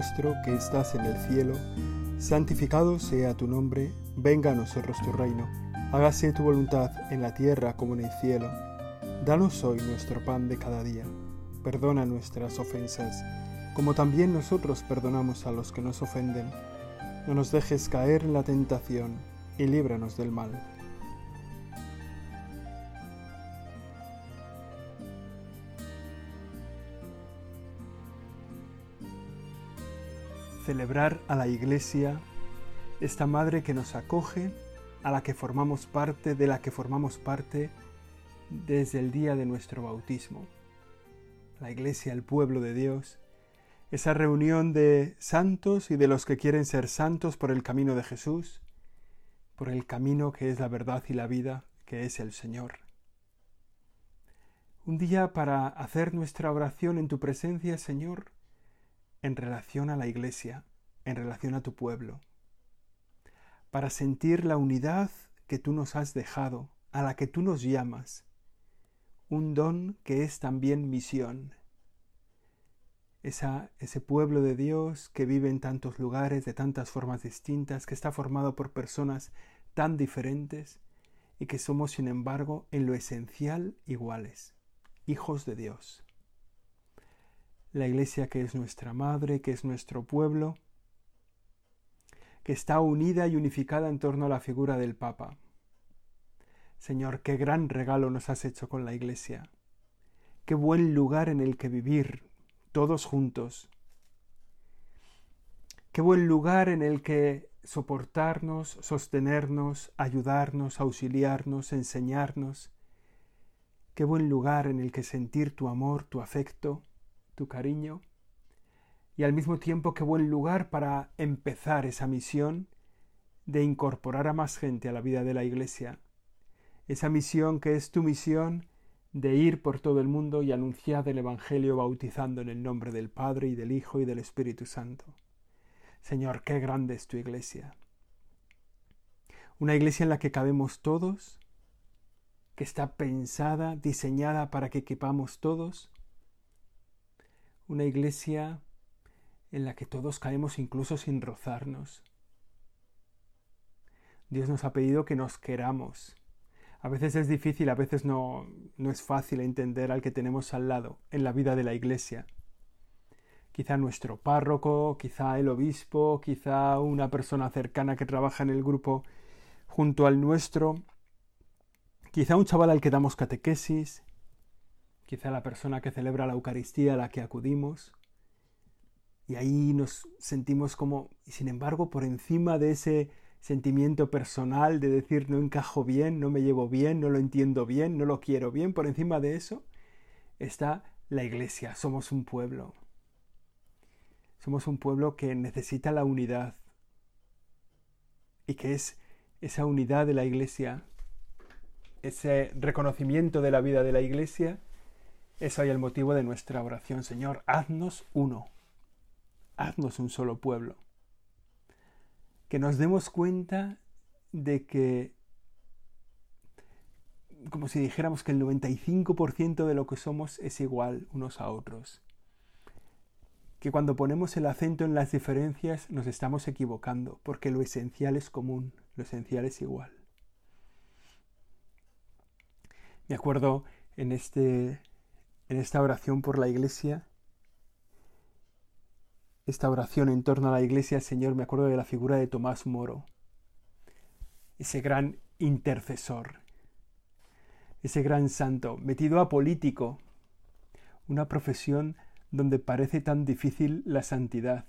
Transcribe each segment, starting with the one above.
nuestro que estás en el cielo, santificado sea tu nombre, venga a nosotros tu reino, hágase tu voluntad en la tierra como en el cielo. Danos hoy nuestro pan de cada día, perdona nuestras ofensas, como también nosotros perdonamos a los que nos ofenden. No nos dejes caer en la tentación y líbranos del mal. Celebrar a la Iglesia, esta madre que nos acoge, a la que formamos parte, de la que formamos parte desde el día de nuestro bautismo. La Iglesia, el pueblo de Dios, esa reunión de santos y de los que quieren ser santos por el camino de Jesús, por el camino que es la verdad y la vida, que es el Señor. Un día para hacer nuestra oración en tu presencia, Señor, en relación a la Iglesia, en relación a tu pueblo, para sentir la unidad que tú nos has dejado, a la que tú nos llamas, un don que es también misión. Esa, ese pueblo de Dios que vive en tantos lugares, de tantas formas distintas, que está formado por personas tan diferentes y que somos, sin embargo, en lo esencial iguales, hijos de Dios la Iglesia que es nuestra madre, que es nuestro pueblo, que está unida y unificada en torno a la figura del Papa. Señor, qué gran regalo nos has hecho con la Iglesia. Qué buen lugar en el que vivir, todos juntos. Qué buen lugar en el que soportarnos, sostenernos, ayudarnos, auxiliarnos, enseñarnos. Qué buen lugar en el que sentir tu amor, tu afecto, tu cariño y al mismo tiempo qué buen lugar para empezar esa misión de incorporar a más gente a la vida de la Iglesia. Esa misión que es tu misión de ir por todo el mundo y anunciar el Evangelio bautizando en el nombre del Padre y del Hijo y del Espíritu Santo. Señor, qué grande es tu Iglesia. Una Iglesia en la que cabemos todos, que está pensada, diseñada para que equipamos todos, una iglesia en la que todos caemos incluso sin rozarnos. Dios nos ha pedido que nos queramos. A veces es difícil, a veces no, no es fácil entender al que tenemos al lado en la vida de la iglesia. Quizá nuestro párroco, quizá el obispo, quizá una persona cercana que trabaja en el grupo junto al nuestro, quizá un chaval al que damos catequesis, quizá la persona que celebra la Eucaristía a la que acudimos, y ahí nos sentimos como, sin embargo, por encima de ese sentimiento personal de decir no encajo bien, no me llevo bien, no lo entiendo bien, no lo quiero bien, por encima de eso está la Iglesia, somos un pueblo. Somos un pueblo que necesita la unidad. Y que es esa unidad de la Iglesia, ese reconocimiento de la vida de la Iglesia, es hoy el motivo de nuestra oración, Señor. Haznos uno. Haznos un solo pueblo. Que nos demos cuenta de que, como si dijéramos que el 95% de lo que somos es igual unos a otros. Que cuando ponemos el acento en las diferencias nos estamos equivocando, porque lo esencial es común, lo esencial es igual. Me acuerdo en este en esta oración por la iglesia, esta oración en torno a la iglesia, Señor, me acuerdo de la figura de Tomás Moro, ese gran intercesor, ese gran santo, metido a político, una profesión donde parece tan difícil la santidad,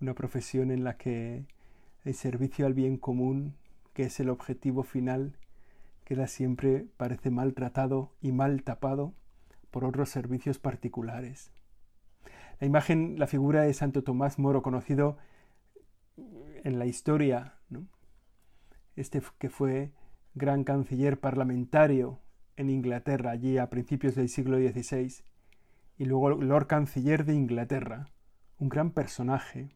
una profesión en la que el servicio al bien común, que es el objetivo final, siempre, parece maltratado y mal tapado por otros servicios particulares. La imagen, la figura de Santo Tomás Moro, conocido en la historia, este que fue gran canciller parlamentario en Inglaterra, allí a principios del siglo XVI, y luego Lord Canciller de Inglaterra, un gran personaje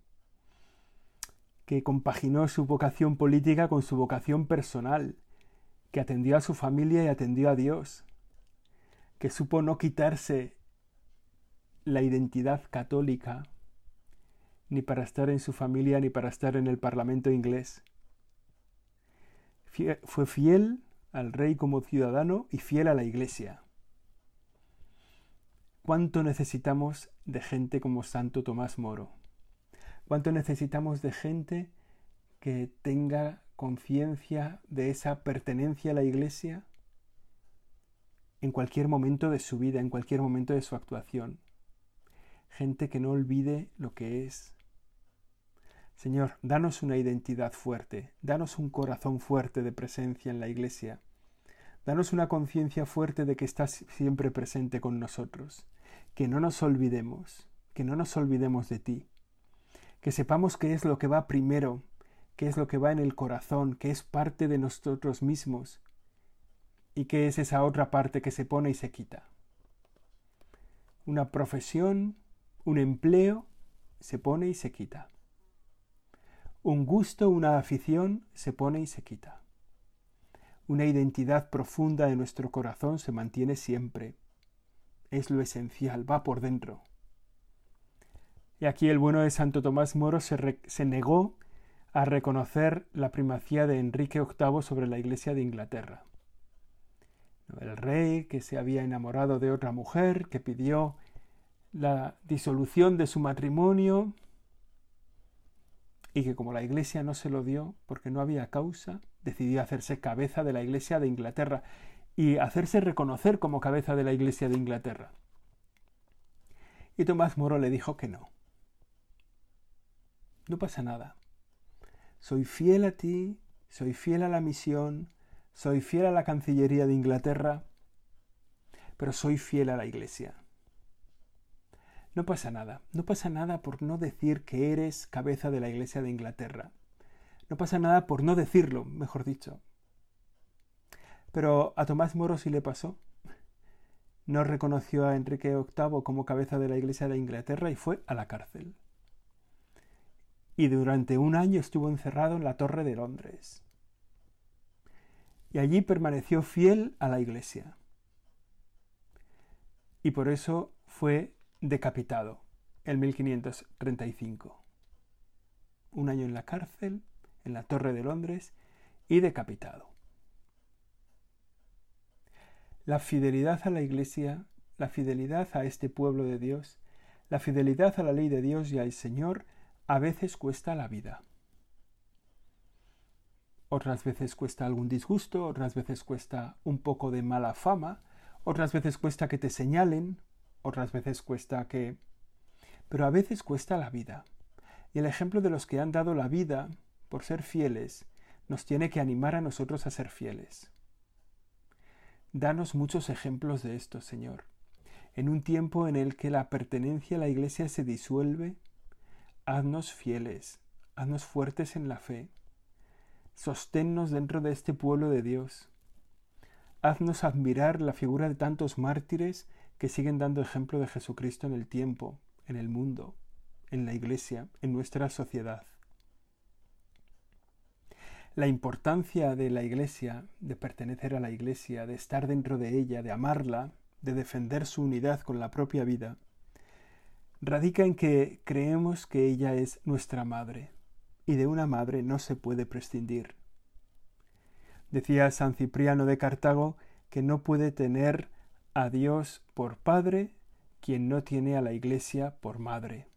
que compaginó su vocación política con su vocación personal, que atendió a su familia y atendió a Dios, que supo no quitarse la identidad católica, ni para estar en su familia, ni para estar en el Parlamento inglés. Fue fiel al rey como ciudadano y fiel a la Iglesia. ¿Cuánto necesitamos de gente como Santo Tomás Moro? ¿Cuánto necesitamos de gente que tenga conciencia de esa pertenencia a la Iglesia en cualquier momento de su vida, en cualquier momento de su actuación? Gente que no olvide lo que es. Señor, danos una identidad fuerte, danos un corazón fuerte de presencia en la Iglesia, danos una conciencia fuerte de que estás siempre presente con nosotros que no nos olvidemos, que no nos olvidemos de ti, que sepamos qué es lo que va primero, qué es lo que va en el corazón, qué es parte de nosotros mismos y qué es esa otra parte que se pone y se quita. Una profesión, un empleo, se pone y se quita. Un gusto, una afición, se pone y se quita. Una identidad profunda de nuestro corazón se mantiene siempre es lo esencial, va por dentro. Y aquí el bueno de Santo Tomás Moro se, se negó a reconocer la primacía de Enrique VIII sobre la Iglesia de Inglaterra. El rey que se había enamorado de otra mujer, que pidió la disolución de su matrimonio y que como la Iglesia no se lo dio porque no había causa, decidió hacerse cabeza de la Iglesia de Inglaterra y hacerse reconocer como cabeza de la Iglesia de Inglaterra. Y Tomás Moro le dijo que no. No pasa nada. Soy fiel a ti, soy fiel a la misión, soy fiel a la Cancillería de Inglaterra, pero soy fiel a la Iglesia. No pasa nada, no pasa nada por no decir que eres cabeza de la Iglesia de Inglaterra. No pasa nada por no decirlo, mejor dicho. Pero a Tomás Moro sí le pasó. No reconoció a Enrique VIII como cabeza de la Iglesia de Inglaterra y fue a la cárcel. Y durante un año estuvo encerrado en la Torre de Londres. Y allí permaneció fiel a la Iglesia. Y por eso fue decapitado en 1535. Un año en la cárcel, en la Torre de Londres, y decapitado. La fidelidad a la Iglesia, la fidelidad a este pueblo de Dios, la fidelidad a la ley de Dios y al Señor a veces cuesta la vida. Otras veces cuesta algún disgusto, otras veces cuesta un poco de mala fama, otras veces cuesta que te señalen, otras veces cuesta que... Pero a veces cuesta la vida. Y el ejemplo de los que han dado la vida por ser fieles nos tiene que animar a nosotros a ser fieles. Danos muchos ejemplos de esto, Señor. En un tiempo en el que la pertenencia a la Iglesia se disuelve, haznos fieles, haznos fuertes en la fe, sosténnos dentro de este pueblo de Dios. Haznos admirar la figura de tantos mártires que siguen dando ejemplo de Jesucristo en el tiempo, en el mundo, en la Iglesia, en nuestra sociedad la importancia de la Iglesia, de pertenecer a la Iglesia, de estar dentro de ella, de amarla, de defender su unidad con la propia vida, radica en que creemos que ella es nuestra madre, y de una madre no se puede prescindir. Decía San Cipriano de Cartago que no puede tener a Dios por padre quien no tiene a la Iglesia por madre.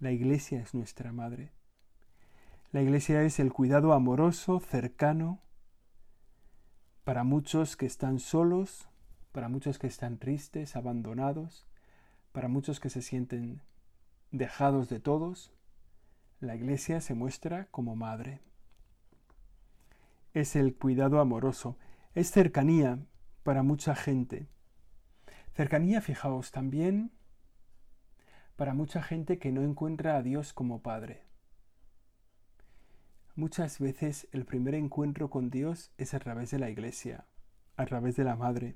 La Iglesia es nuestra madre. La iglesia es el cuidado amoroso, cercano, para muchos que están solos, para muchos que están tristes, abandonados, para muchos que se sienten dejados de todos. La iglesia se muestra como madre. Es el cuidado amoroso, es cercanía para mucha gente. Cercanía, fijaos, también para mucha gente que no encuentra a Dios como Padre. Muchas veces el primer encuentro con Dios es a través de la iglesia, a través de la madre.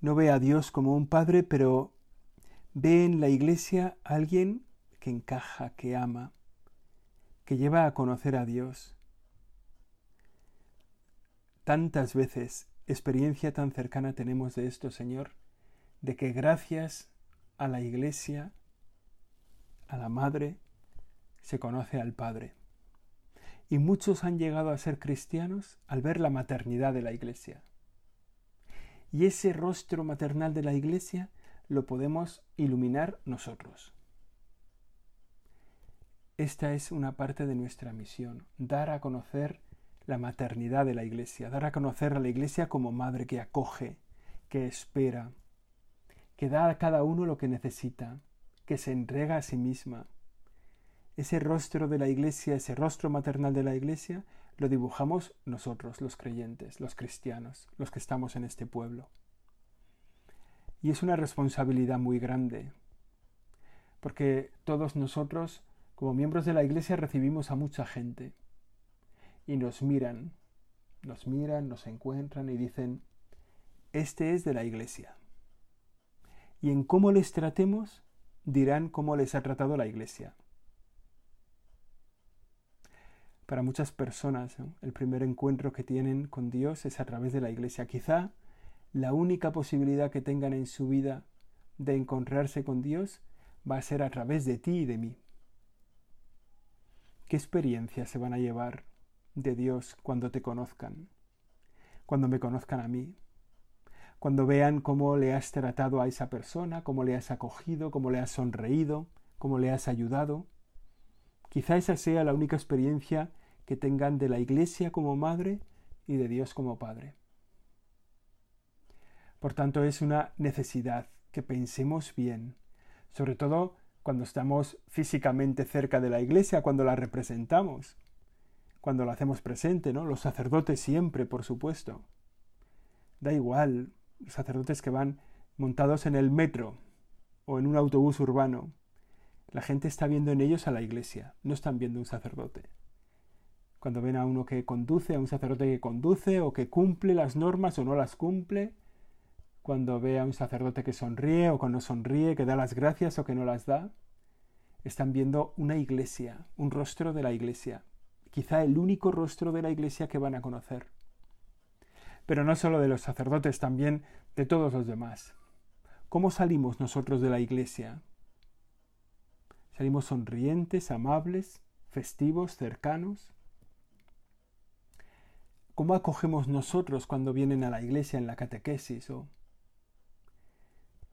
No ve a Dios como un padre, pero ve en la iglesia a alguien que encaja, que ama, que lleva a conocer a Dios. Tantas veces experiencia tan cercana tenemos de esto, Señor, de que gracias a la Iglesia, a la Madre, se conoce al Padre. Y muchos han llegado a ser cristianos al ver la maternidad de la Iglesia. Y ese rostro maternal de la Iglesia lo podemos iluminar nosotros. Esta es una parte de nuestra misión, dar a conocer la maternidad de la Iglesia, dar a conocer a la Iglesia como madre que acoge, que espera, que da a cada uno lo que necesita, que se entrega a sí misma. Ese rostro de la Iglesia, ese rostro maternal de la Iglesia, lo dibujamos nosotros, los creyentes, los cristianos, los que estamos en este pueblo. Y es una responsabilidad muy grande, porque todos nosotros, como miembros de la Iglesia, recibimos a mucha gente y nos miran, nos miran, nos encuentran y dicen, este es de la Iglesia. Y en cómo les tratemos, dirán cómo les ha tratado la Iglesia. Para muchas personas, el primer encuentro que tienen con Dios es a través de la Iglesia. Quizá la única posibilidad que tengan en su vida de encontrarse con Dios va a ser a través de ti y de mí. ¿Qué experiencias se van a llevar de Dios cuando te conozcan? Cuando me conozcan a mí, cuando vean cómo le has tratado a esa persona, cómo le has acogido, cómo le has sonreído, cómo le has ayudado. Quizá esa sea la única experiencia que tengan de la Iglesia como madre y de Dios como Padre. Por tanto, es una necesidad que pensemos bien, sobre todo cuando estamos físicamente cerca de la Iglesia, cuando la representamos, cuando la hacemos presente, ¿no? Los sacerdotes siempre, por supuesto. Da igual sacerdotes que van montados en el metro o en un autobús urbano. La gente está viendo en ellos a la iglesia, no están viendo un sacerdote. Cuando ven a uno que conduce, a un sacerdote que conduce o que cumple las normas o no las cumple, cuando ve a un sacerdote que sonríe o que no sonríe, que da las gracias o que no las da, están viendo una iglesia, un rostro de la iglesia, quizá el único rostro de la iglesia que van a conocer pero no solo de los sacerdotes, también de todos los demás. ¿Cómo salimos nosotros de la iglesia? ¿Salimos sonrientes, amables, festivos, cercanos? ¿Cómo acogemos nosotros cuando vienen a la iglesia en la catequesis?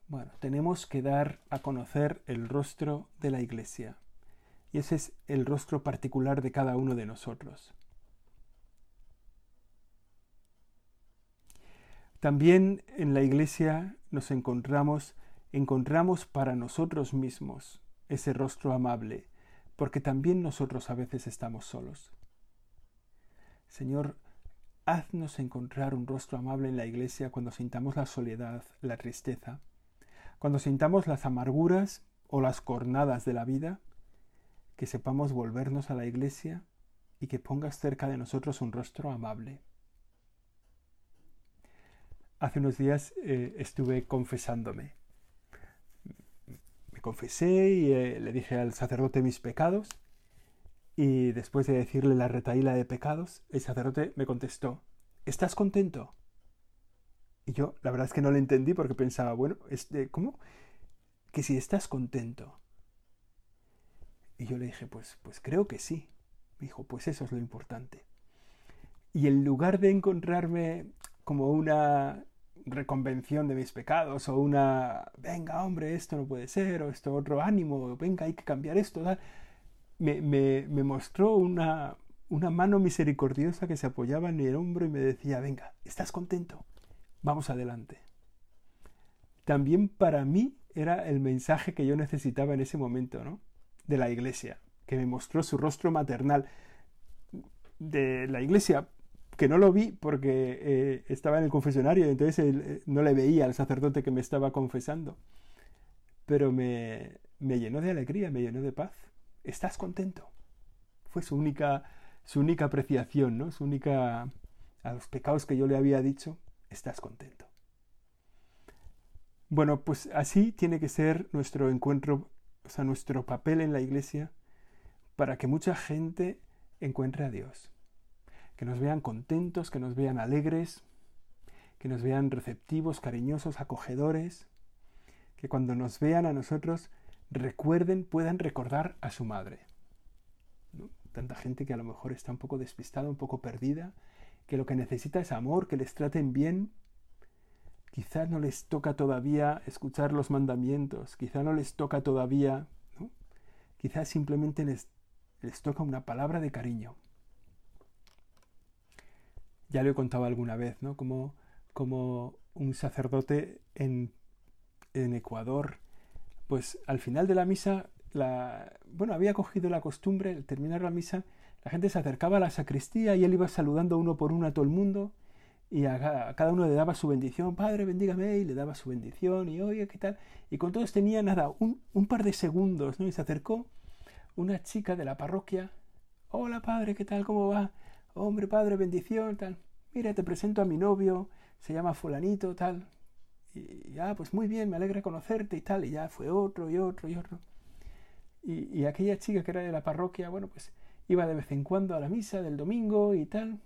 Bueno, tenemos que dar a conocer el rostro de la iglesia. Y ese es el rostro particular de cada uno de nosotros. También en la iglesia nos encontramos, encontramos para nosotros mismos ese rostro amable, porque también nosotros a veces estamos solos. Señor, haznos encontrar un rostro amable en la iglesia cuando sintamos la soledad, la tristeza, cuando sintamos las amarguras o las cornadas de la vida, que sepamos volvernos a la iglesia y que pongas cerca de nosotros un rostro amable. Hace unos días eh, estuve confesándome. Me confesé y eh, le dije al sacerdote mis pecados. Y después de decirle la retaíla de pecados, el sacerdote me contestó, ¿estás contento? Y yo, la verdad es que no le entendí porque pensaba, bueno, ¿cómo? Que si estás contento. Y yo le dije, pues, pues creo que sí. Me dijo, pues eso es lo importante. Y en lugar de encontrarme como una reconvención de mis pecados o una, venga hombre, esto no puede ser, o esto otro ánimo, venga, hay que cambiar esto, Me, mostró una, mano misericordiosa que se apoyaba en el hombro y me decía, venga, ¿estás contento? Vamos adelante. También para mí era el mensaje que yo necesitaba en ese momento, ¿no? De la iglesia, que me mostró su rostro maternal. De la iglesia que no lo vi porque eh, estaba en el confesionario, entonces eh, no le veía al sacerdote que me estaba confesando. Pero me llenó de alegría, me llenó de paz. ¿Estás contento? Fue su única, su única apreciación, ¿no? Su única... A los pecados que yo le había dicho, estás contento. Bueno, pues así tiene que ser nuestro encuentro, o sea, nuestro papel en la iglesia para que mucha gente encuentre a Dios que nos vean contentos, que nos vean alegres, que nos vean receptivos, cariñosos, acogedores, que cuando nos vean a nosotros recuerden, puedan recordar a su madre. Tanta gente que a lo mejor está un poco despistada, un poco perdida, que lo que necesita es amor, que les traten bien. Quizás no les toca todavía escuchar los mandamientos, quizás no les toca todavía, ¿no? quizás simplemente les, les toca una palabra de cariño. Ya lo he contado alguna vez, ¿no? Como, como un sacerdote en, en Ecuador, pues al final de la misa la, bueno, había cogido la costumbre, al terminar la misa, la gente se acercaba a la sacristía y él iba saludando uno por uno a todo el mundo y a, cada uno le daba su bendición, Padre, bendígame, y le daba su bendición, y oye, ¿qué tal? Y con todos tenía nada, un, un par de segundos, ¿no? Y se acercó una chica de la parroquia, hola Padre, ¿qué tal? ¿Cómo va? Hombre, Padre, bendición, tal. Mira, te presento a mi novio, se llama fulanito, tal. Y ya, pues muy bien, me alegra conocerte y tal. Y ya fue otro y otro y otro. Y, aquella chica que era de la parroquia, bueno, pues iba de vez en cuando a la misa del domingo y tal.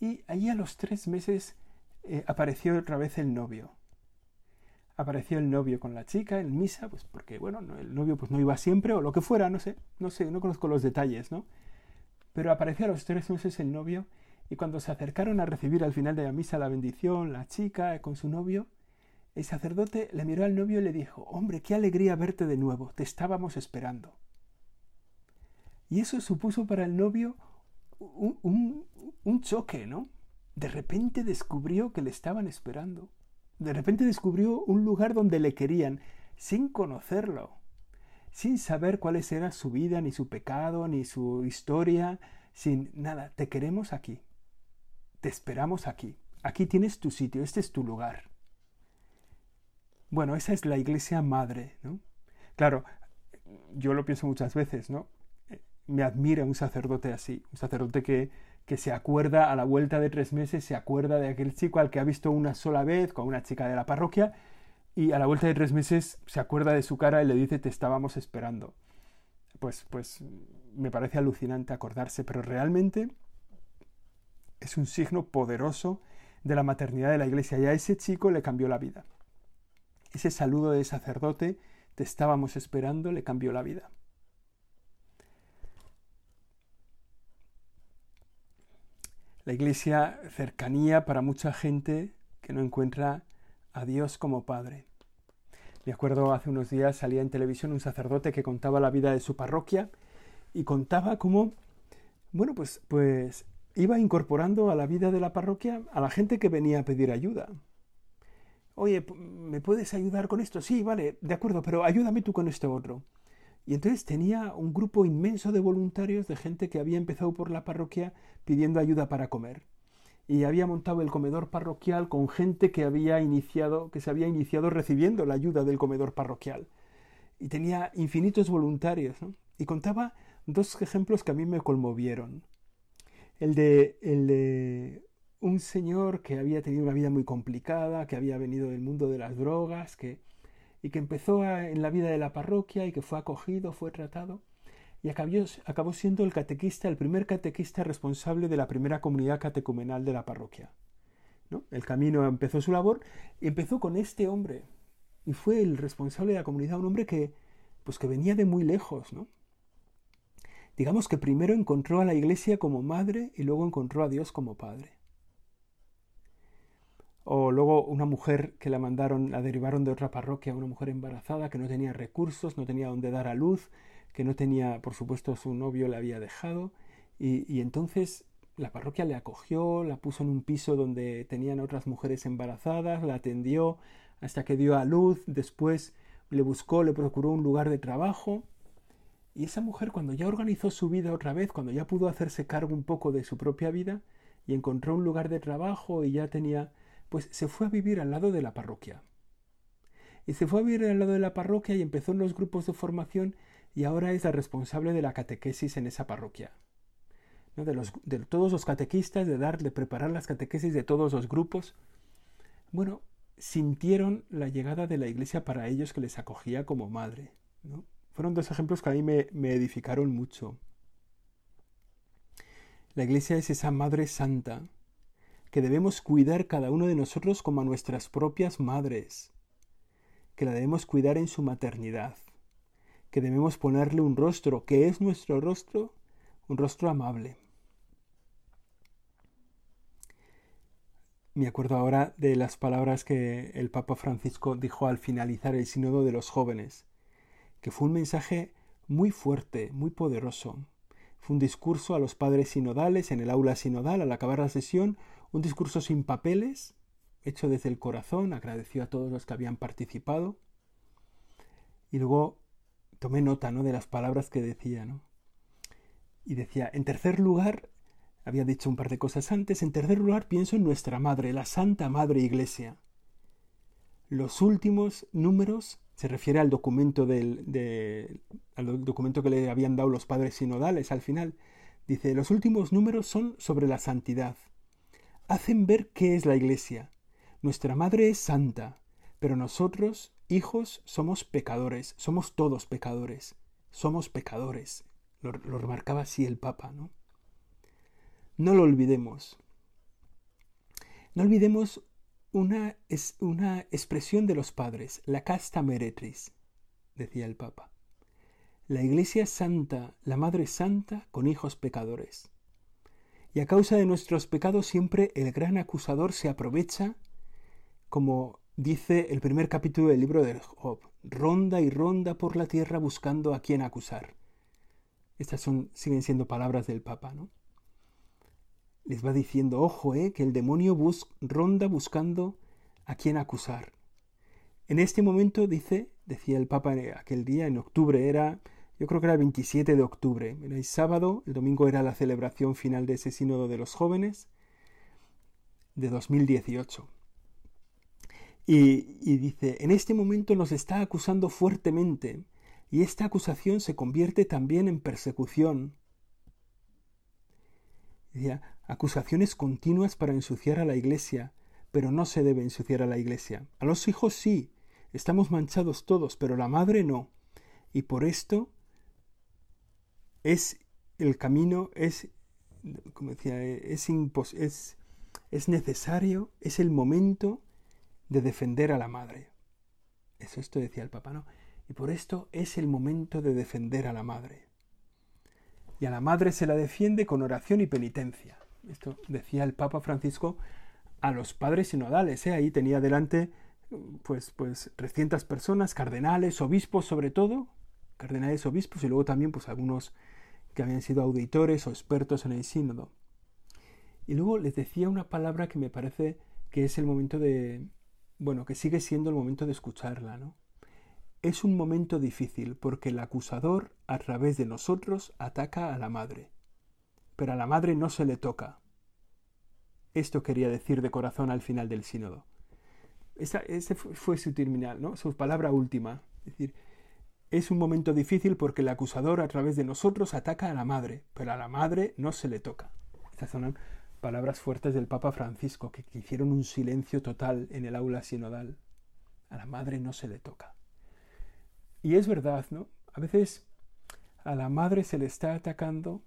Y allí a los tres meses eh, apareció otra vez el novio. Apareció el novio con la chica en misa, pues porque, bueno, el novio pues no iba siempre o lo que fuera, no sé, no sé, no conozco los detalles, ¿no? Pero apareció a los tres meses el novio y cuando se acercaron a recibir al final de la misa la bendición, la chica con su novio, el sacerdote le miró al novio y le dijo, hombre, qué alegría verte de nuevo, te estábamos esperando. Y eso supuso para el novio un, un, choque, ¿no? De repente descubrió que le estaban esperando. De repente descubrió un lugar donde le querían, sin conocerlo, sin saber cuáles era su vida, ni su pecado, ni su historia, sin nada. Te queremos aquí. Te esperamos aquí. Aquí tienes tu sitio, este es tu lugar. Bueno, esa es la iglesia madre, ¿no? Claro, yo lo pienso muchas veces, ¿no? Me admira un sacerdote así, un sacerdote que, que se acuerda a la vuelta de tres meses, se acuerda de aquel chico al que ha visto una sola vez con una chica de la parroquia y a la vuelta de tres meses se acuerda de su cara y le dice te estábamos esperando. Pues, pues me parece alucinante acordarse, pero realmente es un signo poderoso de la maternidad de la iglesia y a ese chico le cambió la vida. Ese saludo de sacerdote, te estábamos esperando, le cambió la vida. La iglesia cercanía para mucha gente que no encuentra a Dios como Padre. Me acuerdo hace unos días salía en televisión un sacerdote que contaba la vida de su parroquia y contaba cómo, bueno, pues, pues iba incorporando a la vida de la parroquia a la gente que venía a pedir ayuda oye, ¿me puedes ayudar con esto? Sí, vale, de acuerdo, pero ayúdame tú con esto otro. Y entonces tenía un grupo inmenso de voluntarios, de gente que había empezado por la parroquia pidiendo ayuda para comer. Y había montado el comedor parroquial con gente que había iniciado, que se había iniciado recibiendo la ayuda del comedor parroquial. Y tenía infinitos voluntarios. Y contaba dos ejemplos que a mí me conmovieron. El de, el de un señor que había tenido una vida muy complicada, que había venido del mundo de las drogas, que, y que empezó en la vida de la parroquia y que fue acogido, fue tratado, y acabó, siendo el catequista, el primer catequista responsable de la primera comunidad catecumenal de la parroquia. El camino empezó su labor y empezó con este hombre, y fue el responsable de la comunidad, un hombre que, pues que venía de muy lejos, ¿no? Digamos que primero encontró a la iglesia como madre y luego encontró a Dios como padre. O luego una mujer que la mandaron, la derivaron de otra parroquia, una mujer embarazada que no tenía recursos, no tenía dónde dar a luz, que no tenía, por supuesto, su novio la había dejado. Y, y entonces la parroquia le acogió, la puso en un piso donde tenían otras mujeres embarazadas, la atendió hasta que dio a luz, después le buscó, le procuró un lugar de trabajo. Y esa mujer cuando ya organizó su vida otra vez, cuando ya pudo hacerse cargo un poco de su propia vida y encontró un lugar de trabajo y ya tenía pues se fue a vivir al lado de la parroquia. Y se fue a vivir al lado de la parroquia y empezó en los grupos de formación y ahora es la responsable de la catequesis en esa parroquia. De, los, de todos los catequistas, de dar, de preparar las catequesis de todos los grupos. Bueno, sintieron la llegada de la iglesia para ellos que les acogía como madre. Fueron dos ejemplos que a mí me edificaron mucho. La iglesia es esa madre santa que debemos cuidar cada uno de nosotros como a nuestras propias madres, que la debemos cuidar en su maternidad, que debemos ponerle un rostro, que es nuestro rostro, un rostro amable. Me acuerdo ahora de las palabras que el Papa Francisco dijo al finalizar el sínodo de los jóvenes, que fue un mensaje muy fuerte, muy poderoso. Fue un discurso a los padres sinodales en el aula sinodal al acabar la sesión, un discurso sin papeles, hecho desde el corazón, agradeció a todos los que habían participado. Y luego tomé nota ¿no? de las palabras que decía. ¿no? Y decía, en tercer lugar, había dicho un par de cosas antes. En tercer lugar, pienso en nuestra Madre, la Santa Madre Iglesia. Los últimos números se refiere al documento, del, al documento que le habían dado los padres sinodales al final. Dice, los últimos números son sobre la santidad. Hacen ver qué es la Iglesia. Nuestra Madre es santa, pero nosotros, hijos, somos pecadores, somos todos pecadores, somos pecadores. Lo, remarcaba así el Papa, ¿no? No lo olvidemos. No olvidemos una, una expresión de los padres, la casta meretris, decía el Papa. La Iglesia Santa, la Madre Santa, con hijos pecadores. Y a causa de nuestros pecados siempre el gran acusador se aprovecha, como dice el primer capítulo del libro de Job, ronda y ronda por la tierra buscando a quien acusar. Estas son, siguen siendo palabras del Papa, ¿no? les va diciendo, ojo, eh, que el demonio ronda buscando a quien acusar. En este momento dice, decía el Papa aquel día, en octubre, era, yo creo que era el 27 de octubre, era el sábado, el domingo era la celebración final de ese sínodo de los jóvenes de 2018. Y, y dice, en este momento nos está acusando fuertemente, y esta acusación se convierte también en persecución. Decía, acusaciones continuas para ensuciar a la Iglesia, pero no se debe ensuciar a la Iglesia. A los hijos sí, estamos manchados todos, pero la madre no. Y por esto es el camino, es, como decía, es, es, es necesario, es el momento de defender a la madre. Eso esto decía el Papa, ¿no? Y por esto es el momento de defender a la madre. Y a la madre se la defiende con oración y penitencia. Esto decía el Papa Francisco a los padres sinodales. ¿eh? Ahí tenía delante pues, pues 300 personas, cardenales, obispos sobre todo, cardenales, obispos y luego también pues algunos que habían sido auditores o expertos en el sínodo. Y luego les decía una palabra que me parece que es el momento de, bueno, que sigue siendo el momento de escucharla, ¿no? Es un momento difícil porque el acusador a través de nosotros ataca a la madre pero a la madre no se le toca. Esto quería decir de corazón al final del sínodo. Esa, ese fue su terminal, ¿no? su palabra última. Es decir, es un momento difícil porque el acusador a través de nosotros ataca a la madre, pero a la madre no se le toca. Estas son palabras fuertes del Papa Francisco que hicieron un silencio total en el aula sinodal. A la madre no se le toca. Y es verdad, ¿no? A veces a la madre se le está atacando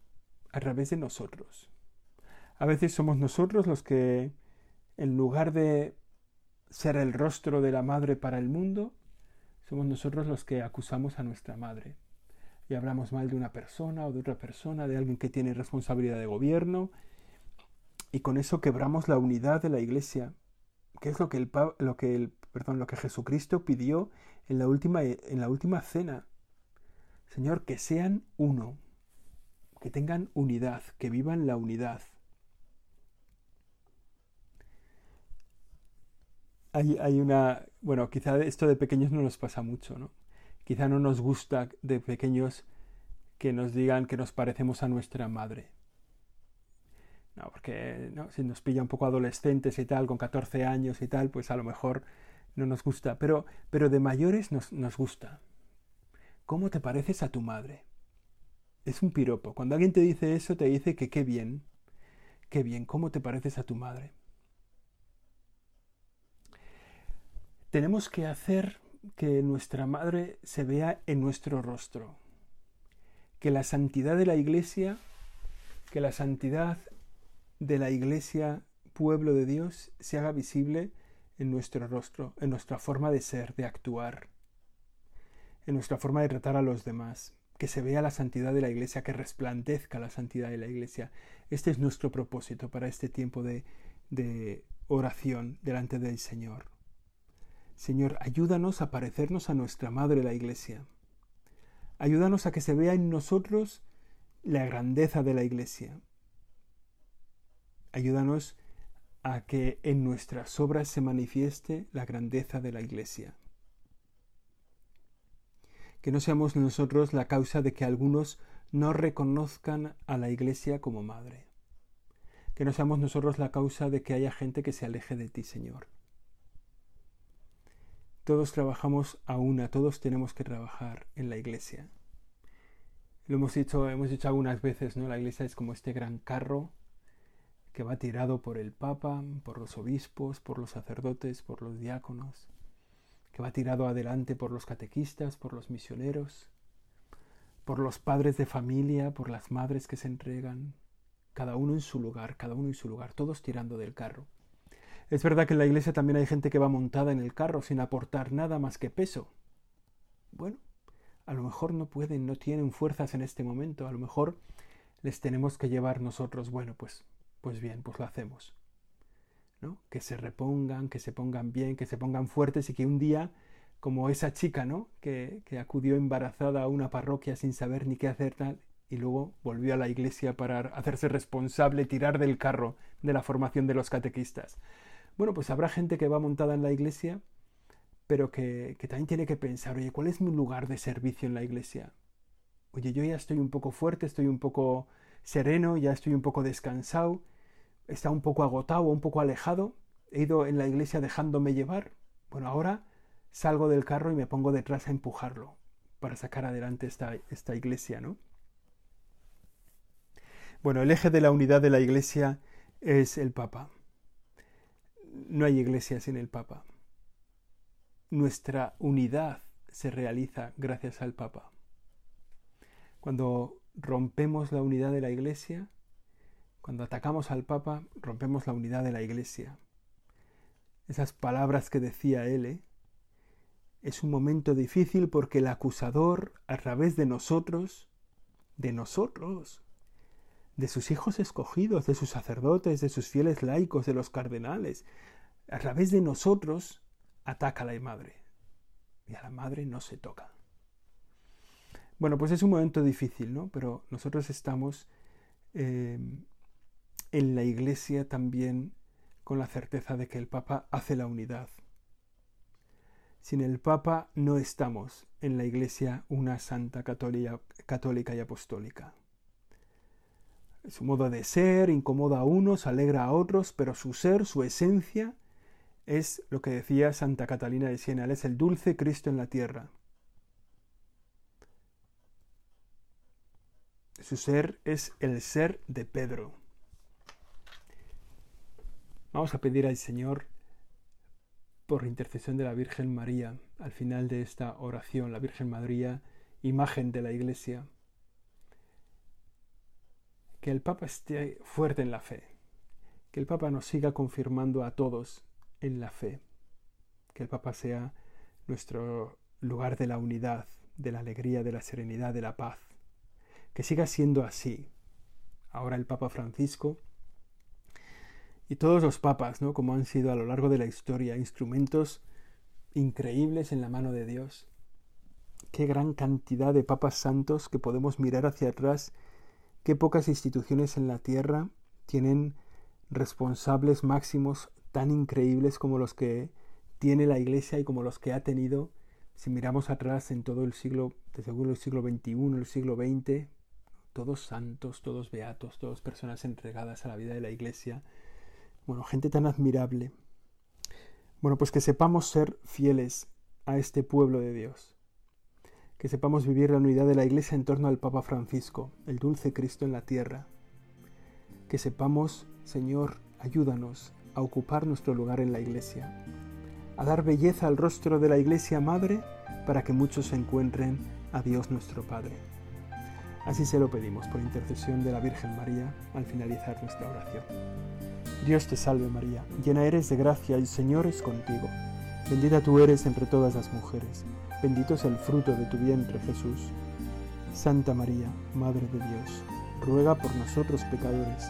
a través de nosotros. A veces somos nosotros los que, en lugar de ser el rostro de la madre para el mundo, somos nosotros los que acusamos a nuestra madre. Y hablamos mal de una persona o de otra persona, de alguien que tiene responsabilidad de gobierno, y con eso quebramos la unidad de la iglesia, que es lo que, el, lo que, el, perdón, lo que Jesucristo pidió en la, última, en la última cena. Señor, que sean uno que tengan unidad, que vivan la unidad. Hay, hay, una, bueno, quizá esto de pequeños no nos pasa mucho, ¿no? Quizá no nos gusta de pequeños que nos digan que nos parecemos a nuestra madre. No, porque ¿no? si nos pilla un poco adolescentes y tal, con 14 años y tal, pues a lo mejor no nos gusta. Pero, pero de mayores nos, nos gusta. ¿Cómo te pareces a tu madre? es un piropo. Cuando alguien te dice eso, te dice que qué bien, qué bien, ¿cómo te pareces a tu madre? Tenemos que hacer que nuestra madre se vea en nuestro rostro, que la santidad de la iglesia, que la santidad de la iglesia pueblo de Dios se haga visible en nuestro rostro, en nuestra forma de ser, de actuar, en nuestra forma de tratar a los demás, que se vea la santidad de la Iglesia, que resplandezca la santidad de la Iglesia. Este es nuestro propósito para este tiempo de, de oración delante del Señor. Señor, ayúdanos a parecernos a nuestra Madre la Iglesia. Ayúdanos a que se vea en nosotros la grandeza de la Iglesia. Ayúdanos a que en nuestras obras se manifieste la grandeza de la Iglesia que no seamos nosotros la causa de que algunos no reconozcan a la Iglesia como madre. Que no seamos nosotros la causa de que haya gente que se aleje de ti, Señor. Todos trabajamos a una, todos tenemos que trabajar en la Iglesia. Lo hemos dicho, hemos dicho algunas veces, ¿no? La Iglesia es como este gran carro que va tirado por el Papa, por los obispos, por los sacerdotes, por los diáconos que va tirado adelante por los catequistas, por los misioneros, por los padres de familia, por las madres que se entregan, cada uno en su lugar, cada uno en su lugar, todos tirando del carro. Es verdad que en la iglesia también hay gente que va montada en el carro sin aportar nada más que peso. Bueno, a lo mejor no pueden, no tienen fuerzas en este momento, a lo mejor les tenemos que llevar nosotros, bueno, pues pues bien, pues lo hacemos que se repongan, que se pongan bien, que se pongan fuertes y que un día, como esa chica ¿no? que, que acudió embarazada a una parroquia sin saber ni qué hacer tal, y luego volvió a la iglesia para hacerse responsable, tirar del carro de la formación de los catequistas. Bueno, pues habrá gente que va montada en la iglesia, pero que, también tiene que pensar, oye, ¿cuál es mi lugar de servicio en la iglesia? Oye, yo ya estoy un poco fuerte, estoy un poco sereno, ya estoy un poco descansado, está un poco agotado, un poco alejado, he ido en la iglesia dejándome llevar, bueno, ahora salgo del carro y me pongo detrás a empujarlo para sacar adelante esta, esta iglesia, ¿no? Bueno, el eje de la unidad de la iglesia es el Papa. No hay iglesia sin el Papa. Nuestra unidad se realiza gracias al Papa. Cuando rompemos la unidad de la iglesia, cuando atacamos al Papa, rompemos la unidad de la Iglesia. Esas palabras que decía él, ¿eh? es un momento difícil porque el acusador, a través de nosotros, de nosotros, de sus hijos escogidos, de sus sacerdotes, de sus fieles laicos, de los cardenales, a través de nosotros, ataca a la madre. Y a la madre no se toca. Bueno, pues es un momento difícil, ¿no? Pero nosotros estamos eh, en la Iglesia también con la certeza de que el Papa hace la unidad. Sin el Papa no estamos en la Iglesia una santa católica y apostólica. Su modo de ser incomoda a unos, alegra a otros, pero su ser, su esencia, es lo que decía Santa Catalina de Siena, es el dulce Cristo en la tierra. Su ser es el ser de Pedro. Vamos a pedir al Señor por intercesión de la Virgen María al final de esta oración, la Virgen María, imagen de la Iglesia, que el Papa esté fuerte en la fe, que el Papa nos siga confirmando a todos en la fe, que el Papa sea nuestro lugar de la unidad, de la alegría, de la serenidad, de la paz, que siga siendo así. Ahora el Papa Francisco y todos los papas, ¿no? Como han sido a lo largo de la historia, instrumentos increíbles en la mano de Dios. Qué gran cantidad de papas santos que podemos mirar hacia atrás, qué pocas instituciones en la tierra tienen responsables máximos tan increíbles como los que tiene la Iglesia y como los que ha tenido, si miramos atrás en todo el siglo, desde el siglo XXI, el siglo XX, todos santos, todos beatos, todas personas entregadas a la vida de la Iglesia, bueno, gente tan admirable. Bueno, pues que sepamos ser fieles a este pueblo de Dios. Que sepamos vivir la unidad de la Iglesia en torno al Papa Francisco, el dulce Cristo en la tierra. Que sepamos, Señor, ayúdanos a ocupar nuestro lugar en la Iglesia, a dar belleza al rostro de la Iglesia Madre para que muchos encuentren a Dios nuestro Padre. Así se lo pedimos por intercesión de la Virgen María al finalizar nuestra oración. Dios te salve María, llena eres de gracia, el Señor es contigo. Bendita tú eres entre todas las mujeres, bendito es el fruto de tu vientre Jesús. Santa María, Madre de Dios, ruega por nosotros pecadores,